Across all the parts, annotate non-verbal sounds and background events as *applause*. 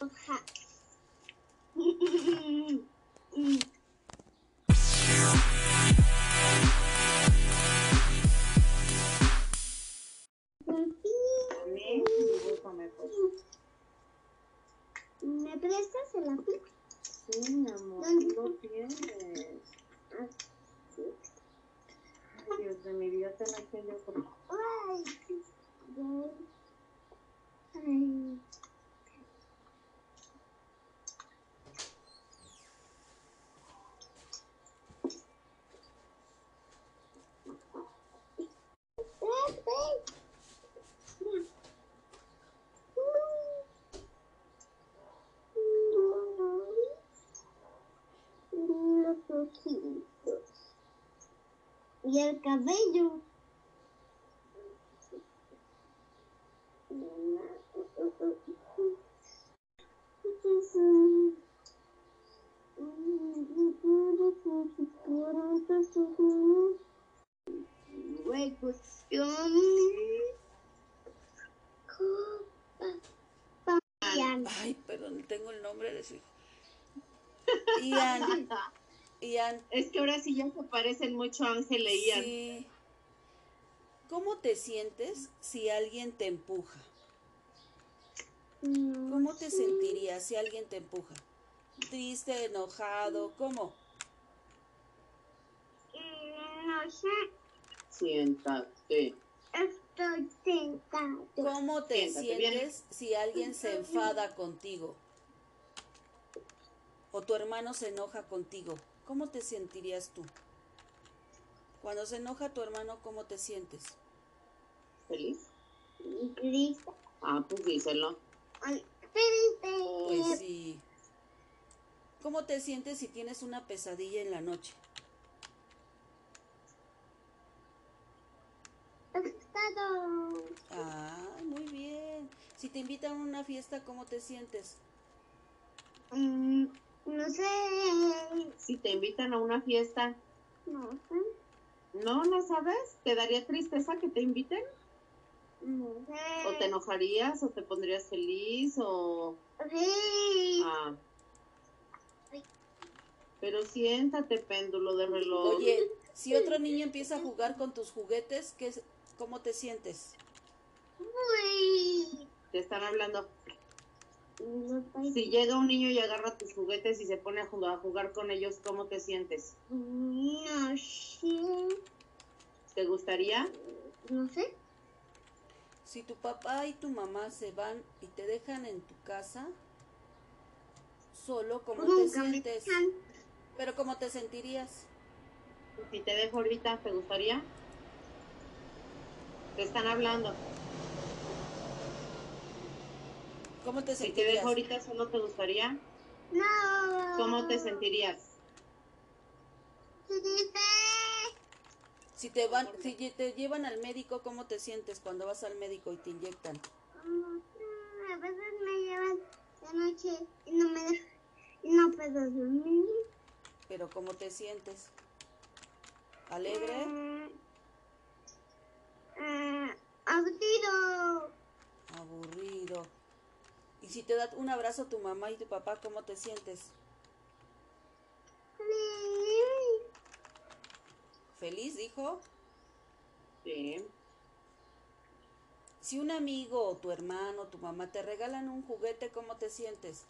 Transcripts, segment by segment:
Oh, *laughs* Y el cabello. Ay, perdón, tengo el nombre de su hijo. Ian. *laughs* Ian, Es que ahora sí ya se parecen mucho a Ángel e Ian. sí. ¿Cómo te sientes si alguien te empuja? ¿Cómo te sentirías si alguien te empuja? ¿Triste, enojado? ¿Cómo? No sé, Siéntate. estoy sentado. ¿Cómo te Siéntate bien. sientes si alguien se enfada contigo? O tu hermano se enoja contigo. ¿Cómo te sentirías tú? Cuando se enoja tu hermano, ¿cómo te sientes? ¿Feliz? Triste. Ah, pues díselo. Ay, Triste. Pues sí. ¿Cómo te sientes si tienes una pesadilla en la noche? Asustado. Ah, muy bien. Si te invitan a una fiesta, ¿cómo te sientes? Mm, no sé. Si te invitan a una fiesta, No sé. ¿no? ¿No sabes? ¿Te daría tristeza que te inviten? No sé. ¿O te enojarías? ¿O te pondrías feliz? ¿O...? Sí. Ah. Pero siéntate, péndulo de reloj. Oye, si otro niño empieza a jugar con tus juguetes, ¿qué, ¿cómo te sientes? Uy. Te están hablando. Si llega un niño y agarra tus juguetes y se pone a jugar, a jugar con ellos, ¿cómo te sientes? No sé. ¿Te gustaría? No sé. Si tu papá y tu mamá se van y te dejan en tu casa, solo, ¿cómo te sientes? dejan. Pero ¿cómo te sentirías? Si te dejo ahorita, ¿te gustaría? Te están hablando. ¿Cómo te Si te sentirías? dejo ahorita, ¿solo te gustaría? No. ¿Cómo te sentirías? Triste. Si te van, si te llevan al médico, ¿cómo te sientes cuando vas al médico y te inyectan? A veces me llevan de noche y no me dejan. No puedo dormir. Pero ¿cómo te sientes? ¿Alegre? Mm, mm, aburrido. Aburrido. Y si te da un abrazo tu mamá y tu papá, ¿cómo te sientes? Feliz. ¿Feliz, dijo? Sí. Si un amigo o tu hermano o tu mamá te regalan un juguete, ¿cómo te sientes?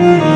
oh